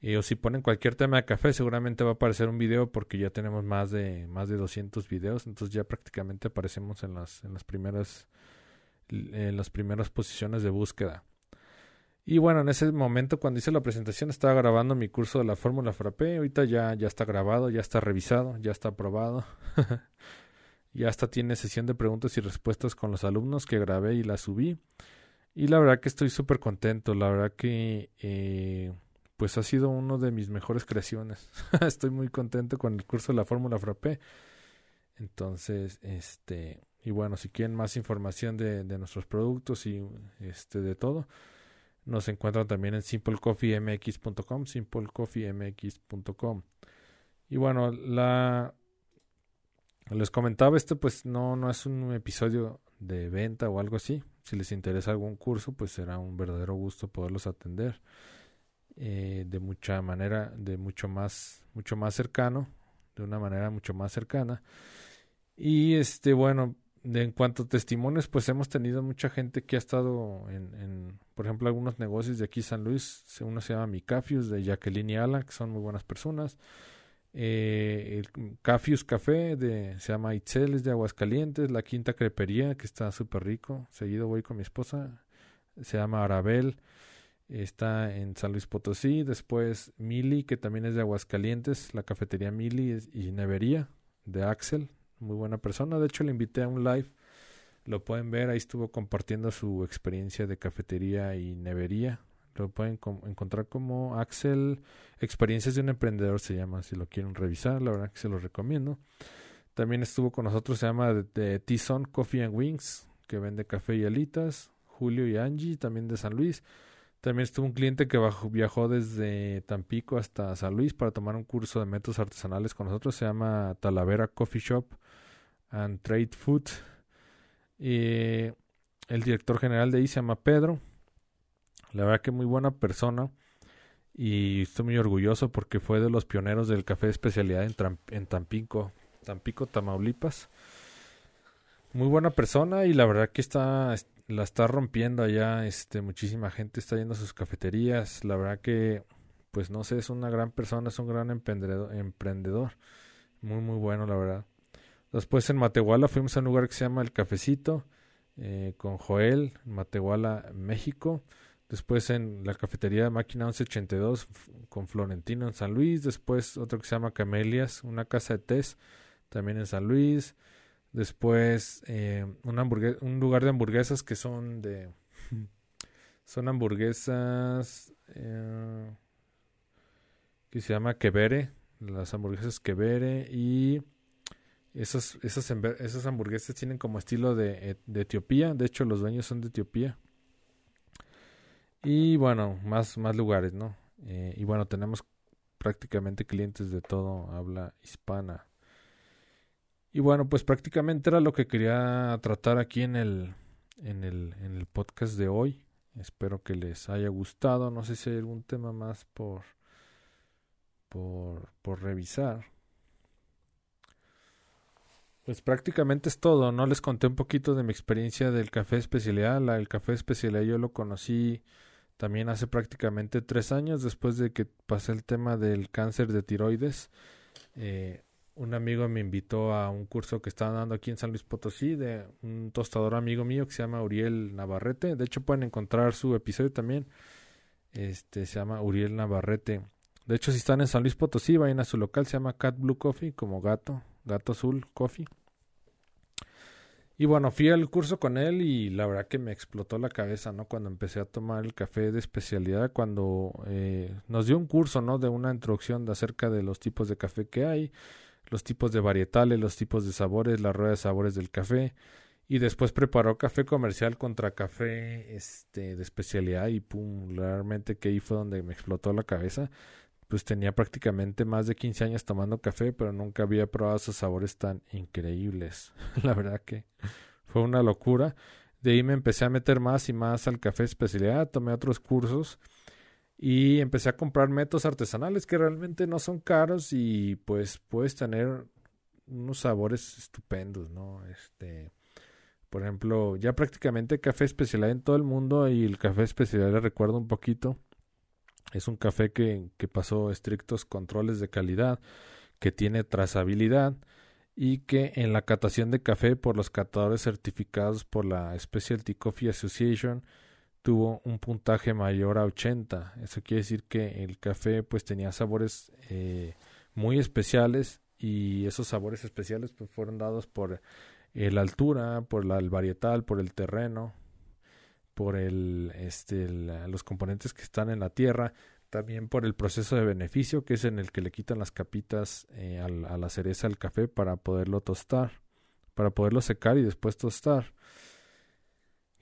Speaker 1: Y o si ponen cualquier tema de café, seguramente va a aparecer un video porque ya tenemos más de más de 200 videos, entonces ya prácticamente aparecemos en las en las primeras en las primeras posiciones de búsqueda. Y bueno, en ese momento cuando hice la presentación estaba grabando mi curso de la Fórmula Frappé. Ahorita ya, ya está grabado, ya está revisado, ya está aprobado. ya hasta tiene sesión de preguntas y respuestas con los alumnos que grabé y la subí. Y la verdad que estoy súper contento. La verdad que eh, pues ha sido uno de mis mejores creaciones. estoy muy contento con el curso de la Fórmula Frappé. Entonces, este, y bueno, si quieren más información de, de nuestros productos y este de todo, nos encuentran también en simplecoffeemx.com, simplecoffeemx.com. Y bueno, la les comentaba este pues no no es un episodio de venta o algo así. Si les interesa algún curso, pues será un verdadero gusto poderlos atender eh, de mucha manera, de mucho más mucho más cercano, de una manera mucho más cercana. Y este bueno, en cuanto a testimonios, pues hemos tenido mucha gente que ha estado en, por ejemplo, algunos negocios de aquí San Luis. Uno se llama Micafius, de Jacqueline y Alan, que son muy buenas personas. Eh, el Cafius Café, de, se llama Itzel, es de Aguascalientes. La Quinta Crepería, que está súper rico. Seguido voy con mi esposa. Se llama Arabel. Está en San Luis Potosí. Después Mili, que también es de Aguascalientes. La cafetería Mili y Nevería, de Axel, muy buena persona. De hecho, le invité a un live. Lo pueden ver, ahí estuvo compartiendo su experiencia de cafetería y nevería. Lo pueden encontrar como Axel Experiencias de un Emprendedor, se llama, si lo quieren revisar, la verdad que se lo recomiendo. También estuvo con nosotros, se llama de, Tison Coffee and Wings, que vende café y alitas. Julio y Angie, también de San Luis. También estuvo un cliente que viajó desde Tampico hasta San Luis para tomar un curso de métodos artesanales con nosotros. Se llama Talavera Coffee Shop and Trade Food. Y el director general de ahí se llama Pedro. La verdad que muy buena persona. Y estoy muy orgulloso porque fue de los pioneros del café de especialidad en, en Tampico, Tampico, Tamaulipas. Muy buena persona y la verdad que está la está rompiendo allá, este muchísima gente está yendo a sus cafeterías, la verdad que pues no sé, es una gran persona, es un gran emprendedor. Muy muy bueno, la verdad. Después en Matehuala fuimos a un lugar que se llama El Cafecito eh, con Joel en Matehuala, México. Después en la cafetería de Máquina 1182 con Florentino en San Luis. Después otro que se llama Camelias, una casa de test también en San Luis. Después eh, un lugar de hamburguesas que son de... son hamburguesas eh, que se llama Quevere. Las hamburguesas Quevere y... Esas, esas, esas hamburguesas tienen como estilo de, de Etiopía. De hecho, los dueños son de Etiopía. Y bueno, más, más lugares, ¿no? Eh, y bueno, tenemos prácticamente clientes de todo habla hispana. Y bueno, pues prácticamente era lo que quería tratar aquí en el, en el, en el podcast de hoy. Espero que les haya gustado. No sé si hay algún tema más por, por, por revisar. Pues prácticamente es todo, ¿no? Les conté un poquito de mi experiencia del café especialidad. El café especialidad yo lo conocí también hace prácticamente tres años después de que pasé el tema del cáncer de tiroides. Eh, un amigo me invitó a un curso que estaban dando aquí en San Luis Potosí de un tostador amigo mío que se llama Uriel Navarrete. De hecho pueden encontrar su episodio también. Este se llama Uriel Navarrete. De hecho si están en San Luis Potosí vayan a su local, se llama Cat Blue Coffee, como gato, gato azul coffee. Y bueno, fui al curso con él y la verdad que me explotó la cabeza, ¿no? Cuando empecé a tomar el café de especialidad, cuando eh, nos dio un curso, ¿no? De una introducción de acerca de los tipos de café que hay, los tipos de varietales, los tipos de sabores, la rueda de sabores del café. Y después preparó café comercial contra café este, de especialidad y pum, realmente que ahí fue donde me explotó la cabeza pues tenía prácticamente más de 15 años tomando café, pero nunca había probado esos sabores tan increíbles. La verdad que fue una locura. De ahí me empecé a meter más y más al café especialidad, tomé otros cursos y empecé a comprar métodos artesanales que realmente no son caros y pues puedes tener unos sabores estupendos, ¿no? Este, por ejemplo, ya prácticamente café especialidad en todo el mundo y el café especialidad le recuerdo un poquito es un café que, que pasó estrictos controles de calidad, que tiene trazabilidad y que en la catación de café por los catadores certificados por la Specialty Coffee Association tuvo un puntaje mayor a 80. Eso quiere decir que el café pues tenía sabores eh, muy especiales y esos sabores especiales pues fueron dados por la altura, por la, el varietal, por el terreno, por el, este, los componentes que están en la tierra, también por el proceso de beneficio, que es en el que le quitan las capitas eh, a la cereza al café para poderlo tostar, para poderlo secar y después tostar.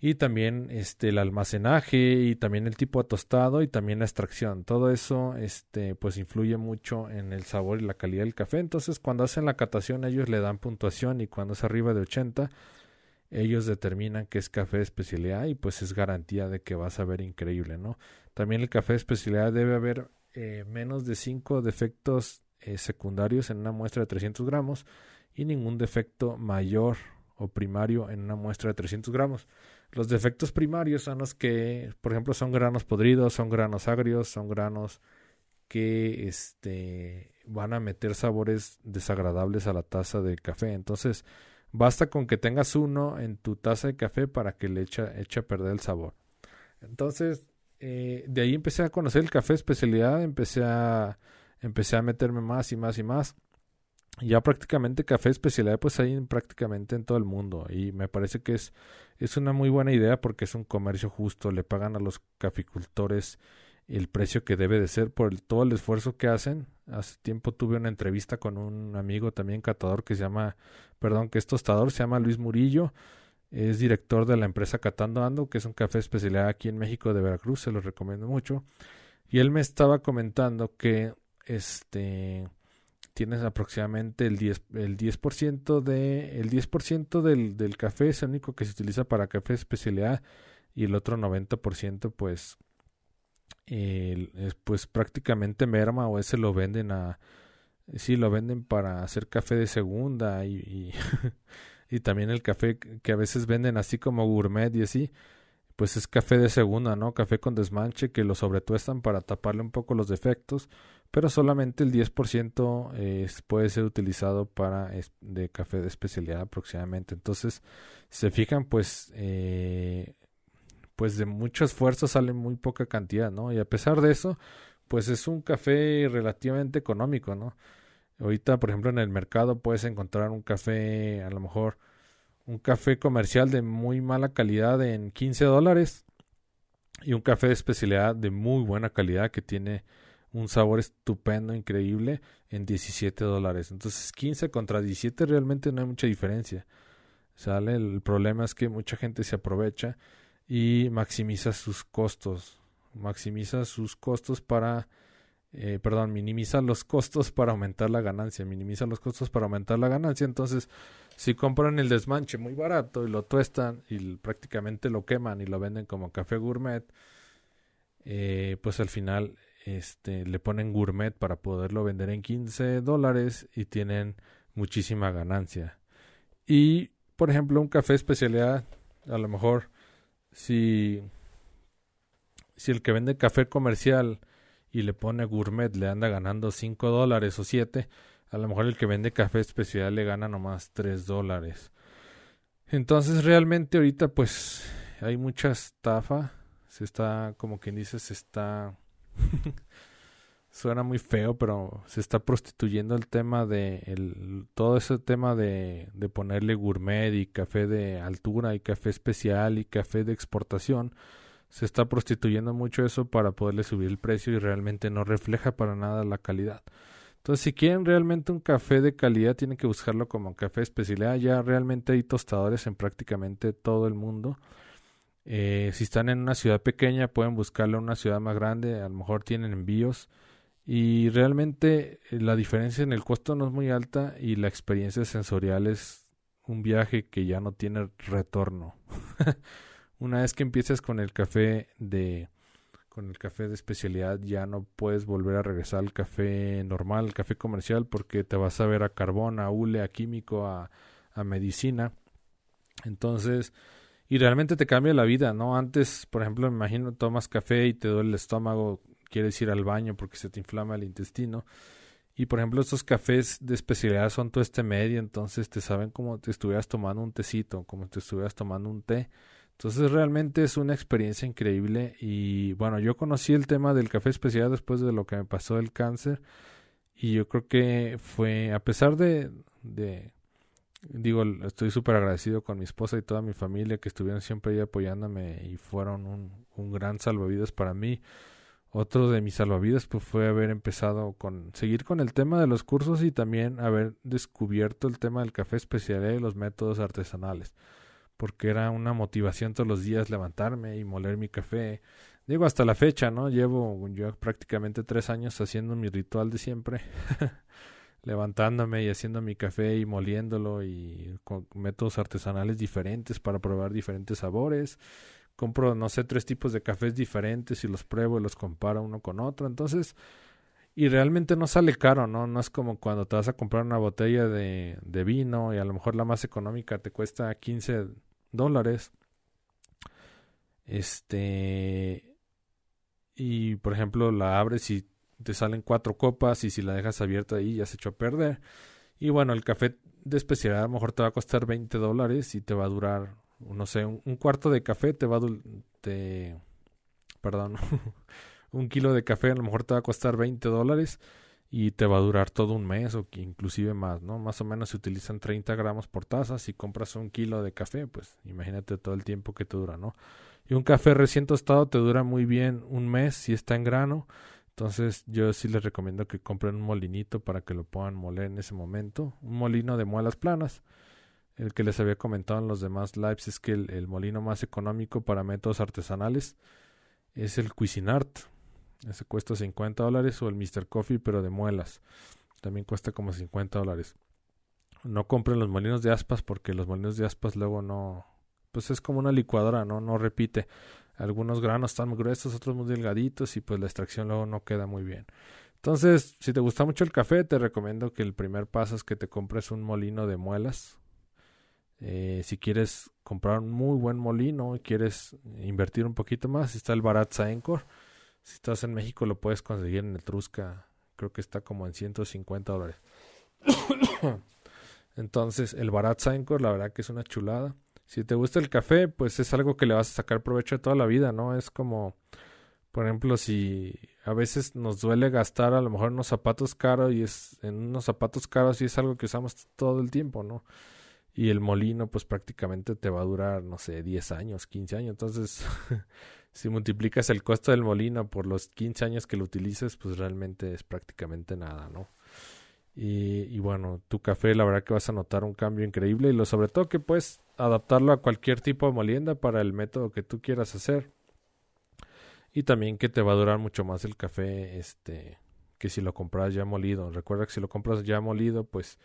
Speaker 1: Y también este, el almacenaje y también el tipo de tostado y también la extracción. Todo eso este, pues influye mucho en el sabor y la calidad del café. Entonces cuando hacen la catación ellos le dan puntuación y cuando es arriba de 80 ellos determinan que es café de especialidad y pues es garantía de que vas a ver increíble, ¿no? También el café de especialidad debe haber eh, menos de 5 defectos eh, secundarios en una muestra de 300 gramos y ningún defecto mayor o primario en una muestra de 300 gramos. Los defectos primarios son los que, por ejemplo, son granos podridos, son granos agrios, son granos que este, van a meter sabores desagradables a la taza de café. Entonces, Basta con que tengas uno en tu taza de café para que le eche, eche a perder el sabor. Entonces, eh, de ahí empecé a conocer el café especialidad, empecé a, empecé a meterme más y más y más. Ya prácticamente café especialidad pues hay prácticamente en todo el mundo y me parece que es, es una muy buena idea porque es un comercio justo, le pagan a los caficultores el precio que debe de ser por todo el esfuerzo que hacen. Hace tiempo tuve una entrevista con un amigo también catador que se llama, perdón, que es tostador, se llama Luis Murillo. Es director de la empresa Catando Ando, que es un café especialidad aquí en México de Veracruz, se lo recomiendo mucho. Y él me estaba comentando que este tienes aproximadamente el 10%, el 10%, de, el 10 del, del café es el único que se utiliza para café especialidad y el otro 90% pues pues prácticamente merma o ese lo venden a sí lo venden para hacer café de segunda y, y, también el café que a veces venden así como gourmet y así pues es café de segunda no café con desmanche que lo sobretuestan para taparle un poco los defectos pero solamente el 10% es, puede ser utilizado para de café de especialidad aproximadamente entonces se fijan pues eh, pues de mucho esfuerzo sale muy poca cantidad, ¿no? Y a pesar de eso, pues es un café relativamente económico, ¿no? Ahorita, por ejemplo, en el mercado puedes encontrar un café, a lo mejor un café comercial de muy mala calidad en 15 dólares y un café de especialidad de muy buena calidad que tiene un sabor estupendo, increíble, en 17 dólares. Entonces 15 contra 17 realmente no hay mucha diferencia. ¿Sale? El problema es que mucha gente se aprovecha y maximiza sus costos. Maximiza sus costos para, eh, perdón, minimiza los costos para aumentar la ganancia. Minimiza los costos para aumentar la ganancia. Entonces, si compran el desmanche muy barato y lo tuestan y prácticamente lo queman y lo venden como café gourmet, eh, pues al final este, le ponen gourmet para poderlo vender en 15 dólares y tienen muchísima ganancia. Y, por ejemplo, un café especialidad, a lo mejor si, si el que vende café comercial y le pone gourmet le anda ganando 5 dólares o 7, a lo mejor el que vende café especial le gana nomás 3 dólares. Entonces realmente ahorita pues hay mucha estafa. Se está, como quien dice, se está suena muy feo, pero se está prostituyendo el tema de todo ese tema de, de ponerle gourmet y café de altura y café especial y café de exportación. Se está prostituyendo mucho eso para poderle subir el precio y realmente no refleja para nada la calidad. Entonces, si quieren realmente un café de calidad, tienen que buscarlo como café especialidad. Ya realmente hay tostadores en prácticamente todo el mundo. Eh, si están en una ciudad pequeña, pueden buscarlo en una ciudad más grande. A lo mejor tienen envíos y realmente eh, la diferencia en el costo no es muy alta y la experiencia sensorial es un viaje que ya no tiene retorno. Una vez que empieces con el café de con el café de especialidad ya no puedes volver a regresar al café normal, al café comercial porque te vas a ver a carbón, a hule, a químico, a, a medicina. Entonces, y realmente te cambia la vida, ¿no? Antes, por ejemplo, me imagino tomas café y te duele el estómago quieres ir al baño porque se te inflama el intestino. Y por ejemplo, estos cafés de especialidad son todo este medio, entonces te saben como te estuvieras tomando un tecito, como te estuvieras tomando un té. Entonces realmente es una experiencia increíble y bueno, yo conocí el tema del café especial después de lo que me pasó el cáncer y yo creo que fue, a pesar de, de digo, estoy súper agradecido con mi esposa y toda mi familia que estuvieron siempre ahí apoyándome y fueron un, un gran salvavidas para mí. Otro de mis salvavidas pues, fue haber empezado con seguir con el tema de los cursos y también haber descubierto el tema del café especial y los métodos artesanales, porque era una motivación todos los días levantarme y moler mi café. Digo hasta la fecha, ¿no? Llevo yo prácticamente tres años haciendo mi ritual de siempre, levantándome y haciendo mi café y moliéndolo y con métodos artesanales diferentes para probar diferentes sabores compro, no sé, tres tipos de cafés diferentes y los pruebo y los comparo uno con otro. Entonces, y realmente no sale caro, ¿no? No es como cuando te vas a comprar una botella de, de vino y a lo mejor la más económica te cuesta 15 dólares. Este. Y por ejemplo, la abres y te salen cuatro copas y si la dejas abierta ahí ya se echó a perder. Y bueno, el café de especialidad a lo mejor te va a costar 20 dólares y te va a durar no sé, un, cuarto de café te va a... Te, perdón, un kilo de café a lo mejor te va a costar 20 dólares y te va a durar todo un mes o inclusive más, ¿no? Más o menos se utilizan 30 gramos por taza. Si compras un kilo de café, pues imagínate todo el tiempo que te dura, ¿no? Y un café recién tostado te dura muy bien un mes si está en grano. Entonces yo sí les recomiendo que compren un molinito para que lo puedan moler en ese momento. Un molino de muelas planas el que les había comentado en los demás lives es que el, molino más económico para métodos artesanales es el Cuisinart. Ese cuesta 50 dólares o el Mr. Coffee pero de muelas. también cuesta como 50 dólares. No compren los molinos de aspas porque los molinos de aspas luego no, pues es como una licuadora, no, no repite. Algunos granos están muy gruesos, otros muy delgaditos y pues la extracción luego no queda muy bien. Entonces, si te gusta mucho el café, te recomiendo que el primer paso es que te compres un molino de muelas. Eh, si quieres comprar un muy buen molino y quieres invertir un poquito más, está el Barat Saencor. Si estás en México lo puedes conseguir en Etrusca. Creo que está como en 150 dólares. Entonces, el Barat Saencor, la verdad que es una chulada si te gusta el café, pues es algo que le vas a sacar provecho de toda la vida, ¿no? Es como, por ejemplo, si a veces nos duele gastar a lo mejor unos zapatos caros y es en unos zapatos caros y es algo que usamos todo el tiempo, ¿no? Y el molino, pues prácticamente te va a durar, no sé, 10 años, 15 años. Entonces, si multiplicas el costo del molino por los 15 años que lo utilices, pues realmente es prácticamente nada, ¿no? Y, bueno, tu café, la verdad que vas a notar un cambio increíble y lo sobre todo que puedes adaptarlo a cualquier tipo de molienda para el método que tú quieras hacer. Y también que te va a durar mucho más el café este que si lo compras ya molido. Recuerda que si lo compras ya molido, pues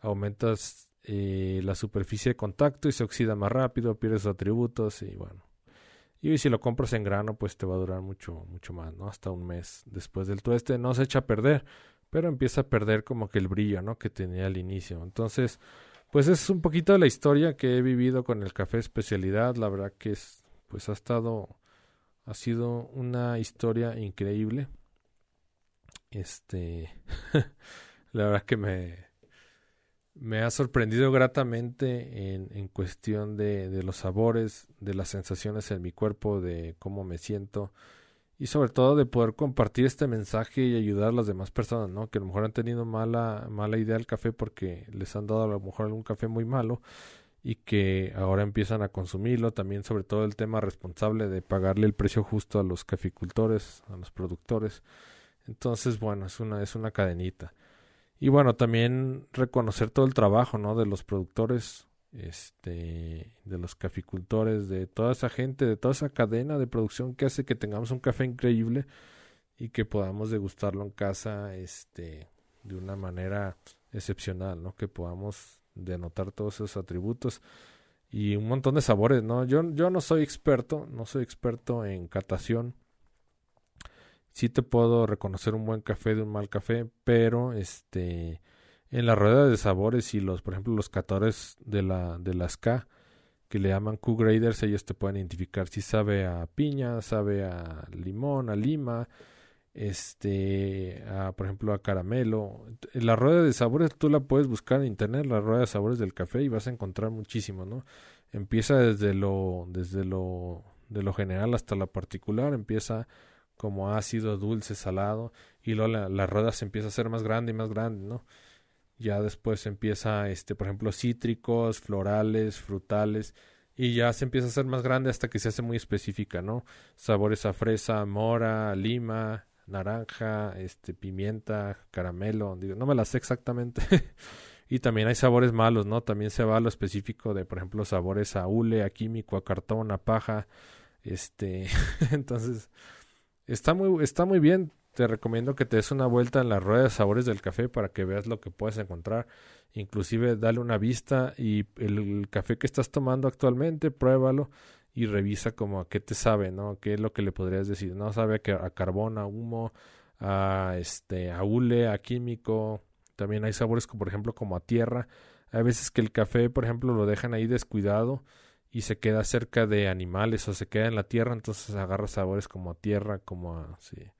Speaker 1: aumentas eh, la superficie de contacto y se oxida más rápido, pierdes atributos y bueno. Y si lo compras en grano, pues te va a durar mucho, mucho más, ¿no? Hasta un mes después del tueste. No se echa a perder pero empieza a perder como que el brillo, ¿no? Que tenía al inicio. Entonces, pues es un poquito de la historia que he vivido con el café especialidad. La verdad que es, pues ha estado, ha sido una historia increíble. Este, la verdad que me, me ha sorprendido gratamente en, en cuestión de, de los sabores, de las sensaciones en mi cuerpo, de cómo me siento y sobre todo de poder compartir este mensaje y ayudar a las demás personas, ¿no? Que a lo mejor han tenido mala, mala idea del café porque les han dado a lo mejor algún café muy malo y que ahora empiezan a consumirlo. También sobre todo el tema responsable de pagarle el precio justo a los caficultores, a los productores. Entonces, bueno, es una, es una cadenita. Y bueno, también reconocer todo el trabajo, ¿no? De los productores este, de los caficultores, de toda esa gente, de toda esa cadena de producción que hace que tengamos un café increíble y que podamos degustarlo en casa, este, de una manera excepcional, ¿no? Que podamos denotar todos esos atributos y un montón de sabores, ¿no? Yo, yo no soy experto, no soy experto en catación. Sí te puedo reconocer un buen café de un mal café, pero este en la rueda de sabores y los, por ejemplo, los catadores de la de las K que le llaman Q-graders, ellos te pueden identificar si sabe a piña, sabe a limón, a lima, este, a, por ejemplo, a caramelo. La rueda de sabores tú la puedes buscar en internet, la rueda de sabores del café y vas a encontrar muchísimo, ¿no? Empieza desde lo desde lo de lo general hasta lo particular, empieza como ácido, dulce, salado y luego la, rueda se empieza a hacer más grande y más grande, ¿no? ya después empieza, este, por ejemplo, cítricos, florales, frutales, y ya se empieza a hacer más grande hasta que se hace muy específica, ¿no? Sabores a fresa, mora, lima, naranja, este, pimienta, caramelo, no me las sé exactamente. y también hay sabores malos, ¿no? También se va a lo específico de, por ejemplo, sabores a hule, a químico, a cartón, a paja, este, entonces, está muy, está muy bien te recomiendo que te des una vuelta en la rueda de sabores del café para que veas lo que puedes encontrar. Inclusive dale una vista y el, café que estás tomando actualmente, pruébalo y revisa como a qué te sabe, ¿no? ¿Qué es lo que le podrías decir? No sabe a, a carbón, a humo, a este, a hule, a químico. También hay sabores como por ejemplo como a tierra. Hay veces que el café, por ejemplo, lo dejan ahí descuidado y se queda cerca de animales o se queda en la tierra, entonces agarra sabores como a tierra, como a sí,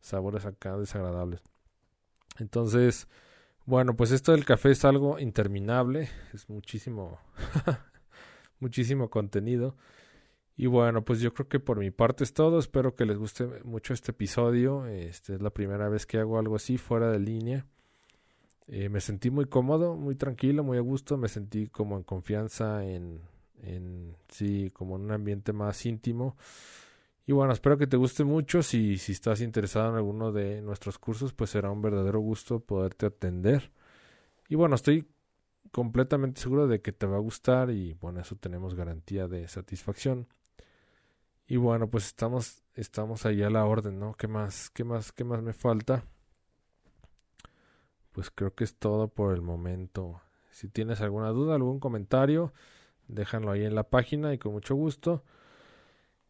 Speaker 1: sabores acá desagradables. Entonces, bueno, pues esto del café es algo interminable, es muchísimo, muchísimo contenido. Y bueno, pues yo creo que por mi parte es todo. Espero que les guste mucho este episodio. Este es la primera vez que hago algo así fuera de línea. Eh, me sentí muy cómodo, muy tranquilo, muy a gusto. Me sentí como en confianza en, en sí, como en un ambiente más íntimo. Y bueno, espero que te guste mucho. Si, si estás interesado en alguno de nuestros cursos, pues será un verdadero gusto poderte atender. Y bueno, estoy completamente seguro de que te va a gustar y bueno, eso tenemos garantía de satisfacción. Y bueno, pues estamos estamos ahí a la orden, ¿no? ¿Qué más? ¿Qué más? ¿Qué más me falta? pues creo que es todo por el momento. Si tienes alguna duda, algún comentario, déjalo ahí en la página y con mucho gusto.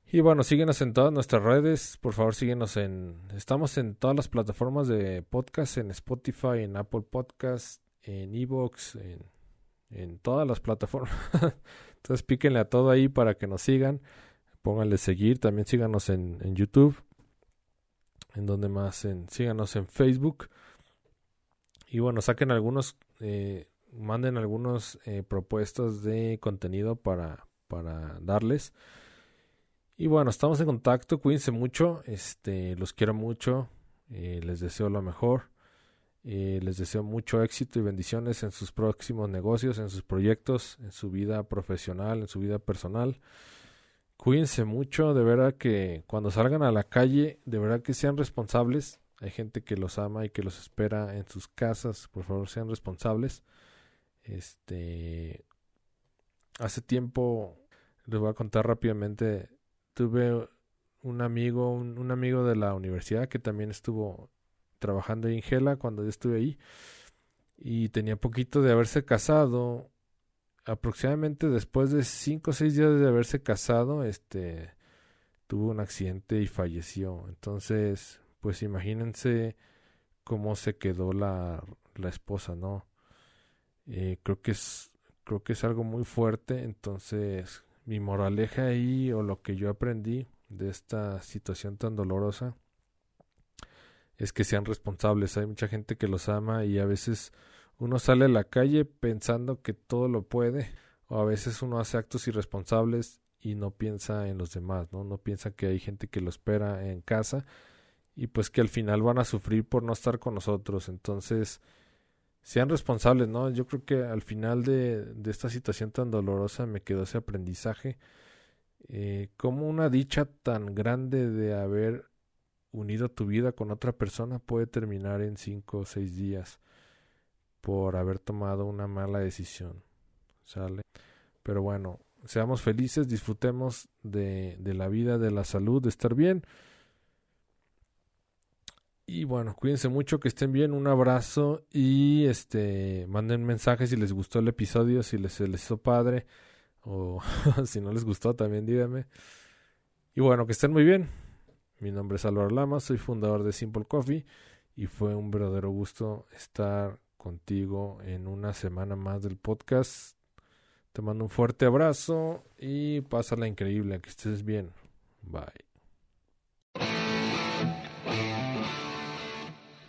Speaker 1: Y bueno, síguenos en todas nuestras redes. Por favor, síguenos en. Estamos en todas las plataformas de podcast: en Spotify, en Apple Podcast, en Evox, en, en todas las plataformas. Entonces, píquenle a todo ahí para que nos sigan. Pónganle seguir. También síganos en, en YouTube. En donde más. En, síganos en Facebook. Y bueno, saquen algunos. Eh, manden algunas eh, propuestas de contenido para, para darles. Y bueno, estamos en contacto, cuídense mucho, este, los quiero mucho, eh, les deseo lo mejor, eh, les deseo mucho éxito y bendiciones en sus próximos negocios, en sus proyectos, en su vida profesional, en su vida personal. Cuídense mucho, de verdad que cuando salgan a la calle, de verdad que sean responsables. Hay gente que los ama y que los espera en sus casas, por favor sean responsables. Este, hace tiempo les voy a contar rápidamente tuve un amigo, un, amigo de la universidad que también estuvo trabajando en Gela cuando yo estuve ahí y tenía poquito de haberse casado aproximadamente después de cinco o seis días de haberse casado este tuvo un accidente y falleció. Entonces pues imagínense cómo se quedó la, la esposa no eh, creo que es creo que es algo muy fuerte entonces mi moraleja ahí o lo que yo aprendí de esta situación tan dolorosa es que sean responsables. Hay mucha gente que los ama y a veces uno sale a la calle pensando que todo lo puede o a veces uno hace actos irresponsables y no piensa en los demás, ¿no? No piensa que hay gente que lo espera en casa y pues que al final van a sufrir por no estar con nosotros. Entonces, sean responsables, ¿no? Yo creo que al final de, de esta situación tan dolorosa me quedó ese aprendizaje. Eh, como una dicha tan grande de haber unido tu vida con otra persona puede terminar en cinco o seis días por haber tomado una mala decisión. ¿Sale? Pero bueno, seamos felices, disfrutemos de, de la vida, de la salud, de estar bien. Y bueno, cuídense mucho, que estén bien, un abrazo y este manden mensajes si les gustó el episodio, si les, les hizo padre o si no les gustó también díganme. Y bueno, que estén muy bien. Mi nombre es Álvaro Lama, soy fundador de Simple Coffee y fue un verdadero gusto estar contigo en una semana más del podcast. Te mando un fuerte abrazo y pásala increíble, que estés bien. Bye.